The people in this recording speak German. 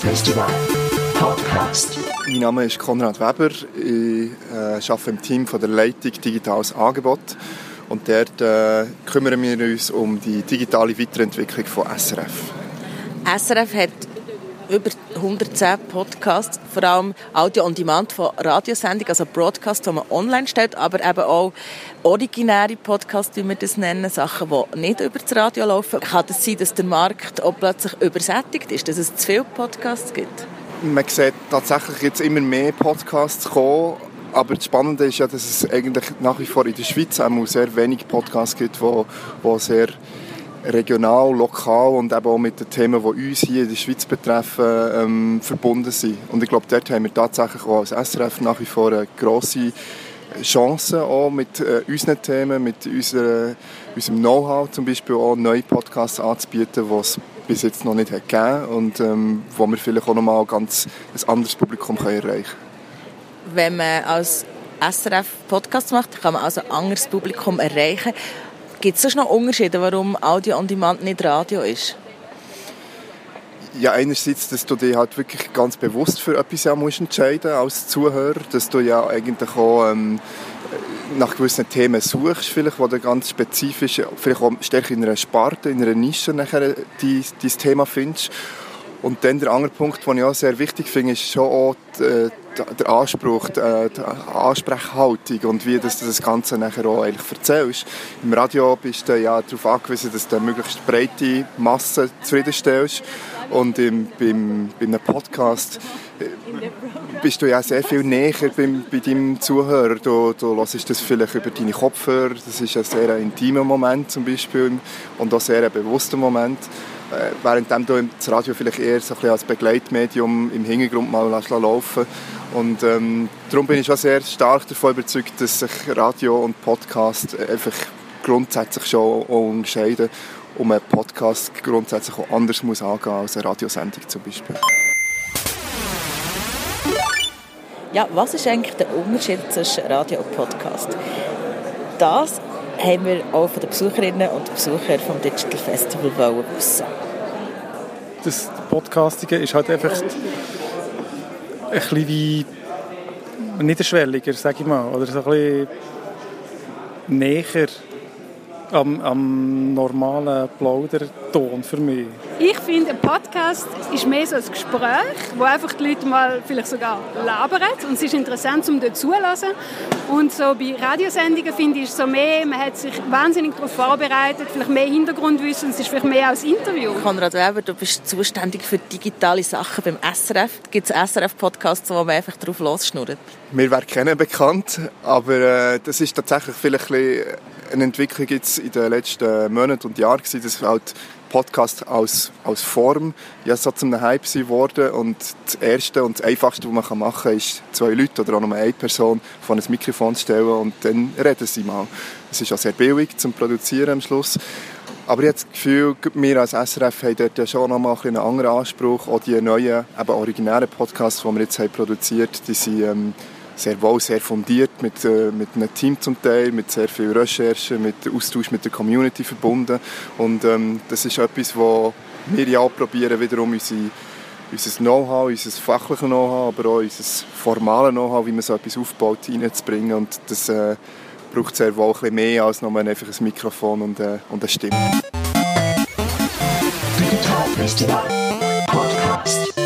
Festival Podcast. Mein Name ist Konrad Weber. Ich äh, arbeite im Team von der Leitung Digitales Angebot. Und dort äh, kümmern wir uns um die digitale Weiterentwicklung von SRF. SRF hat über 110 Podcasts, vor allem Audio on Demand von Radiosendungen, also Broadcast, die man online stellt, aber eben auch originäre Podcasts, wie wir das nennen, Sachen, die nicht über das Radio laufen. Kann es das sein, dass der Markt auch plötzlich übersättigt ist, dass es zu viele Podcasts gibt? Man sieht tatsächlich jetzt immer mehr Podcasts kommen, aber das Spannende ist ja, dass es eigentlich nach wie vor in der Schweiz auch sehr wenig Podcasts gibt, die sehr regional, lokal und eben auch mit den Themen, die uns hier in der Schweiz betreffen, ähm, verbunden sind. Und ich glaube, dort haben wir tatsächlich auch als SRF nach wie vor eine grosse Chance, auch mit äh, unseren Themen, mit unserer, unserem Know-how zum Beispiel auch neue Podcasts anzubieten, die es bis jetzt noch nicht hat gegeben und ähm, wo wir vielleicht auch nochmal ganz ein anderes Publikum können erreichen können. Wenn man als SRF Podcast macht, kann man also ein anderes Publikum erreichen. Gibt es noch Unterschiede, warum Audio on Demand nicht Radio ist? Ja, einerseits, dass du dich halt wirklich ganz bewusst für etwas ja musst entscheiden als Zuhörer, dass du ja eigentlich auch ähm, nach gewissen Themen suchst, vielleicht, wo du ganz spezifisch, vielleicht auch stärker in einer Sparte, in einer Nische nachher dein, dein Thema findest. Und dann der andere Punkt, den ich auch sehr wichtig finde, ist schon auch die, äh, der Anspruch, die, die Ansprechhaltung und wie das, das Ganze nachher auch eigentlich erzählst. Im Radio bist du ja darauf angewiesen, dass du eine möglichst breite Masse zufriedenstellst und im, beim, bei einem Podcast äh, bist du ja sehr viel näher beim, bei deinem Zuhörer. Du, du hörst das vielleicht über deine Kopfhörer. Das ist ein sehr intimer Moment zum Beispiel und auch sehr ein bewusster Moment. Äh, währenddem du das Radio vielleicht eher so ein als Begleitmedium im Hintergrund mal laufen und ähm, darum bin ich schon sehr stark davon überzeugt, dass sich Radio und Podcast einfach grundsätzlich schon unterscheiden und man Podcast grundsätzlich auch anders muss angehen als eine Radiosendung zum Beispiel. Ja, was ist eigentlich der Unterschied zwischen Radio und Podcast? Das haben wir auch von den Besucherinnen und Besuchern vom Digital Festival wissen. Das Podcastige ist halt einfach ein bisschen wie niederschwelliger, sage ich mal, oder so ein bisschen näher am, am normalen Plauderton für mich. Ich finde, ein Podcast ist mehr so ein Gespräch, wo einfach die Leute mal vielleicht sogar labern und es ist interessant, um dort zulassen. Und so bei Radiosendungen finde ich so mehr, man hat sich wahnsinnig darauf vorbereitet, vielleicht mehr Hintergrundwissen, es ist vielleicht mehr als Interview. Konrad Weber, du bist zuständig für digitale Sachen beim SRF. Gibt es SRF-Podcasts, wo man einfach drauf losschnurrt? Wir werden kennen bekannt, aber äh, das ist tatsächlich vielleicht ein eine Entwicklung jetzt in den letzten Monaten und Jahren gewesen, dass halt Podcast als, als Form ja so zu einem Hype geworden und das Erste und das Einfachste, was man machen kann, ist zwei Leute oder auch nur eine Person vor ein Mikrofon stellen und dann reden sie mal. Es ist auch sehr billig zum Produzieren am Schluss. Aber habe das Gefühl, wir als SRF haben dort ja schon noch mal einen anderen Anspruch. Auch die neuen, eben originären Podcasts, die wir jetzt haben produziert die sind ähm, sehr wohl sehr fundiert, mit, äh, mit einem Team zum Teil, mit sehr viel Recherche, mit Austausch mit der Community verbunden. Und ähm, das ist etwas, wo wir ja probieren, wiederum unsere, unser Know-how, unser fachliches Know-how, aber auch unser formales Know-how, wie man so etwas aufbaut, reinzubringen. Und das äh, braucht sehr wohl ein bisschen mehr als nur einfach ein Mikrofon und, äh, und eine Stimme. Digital Festival Podcast.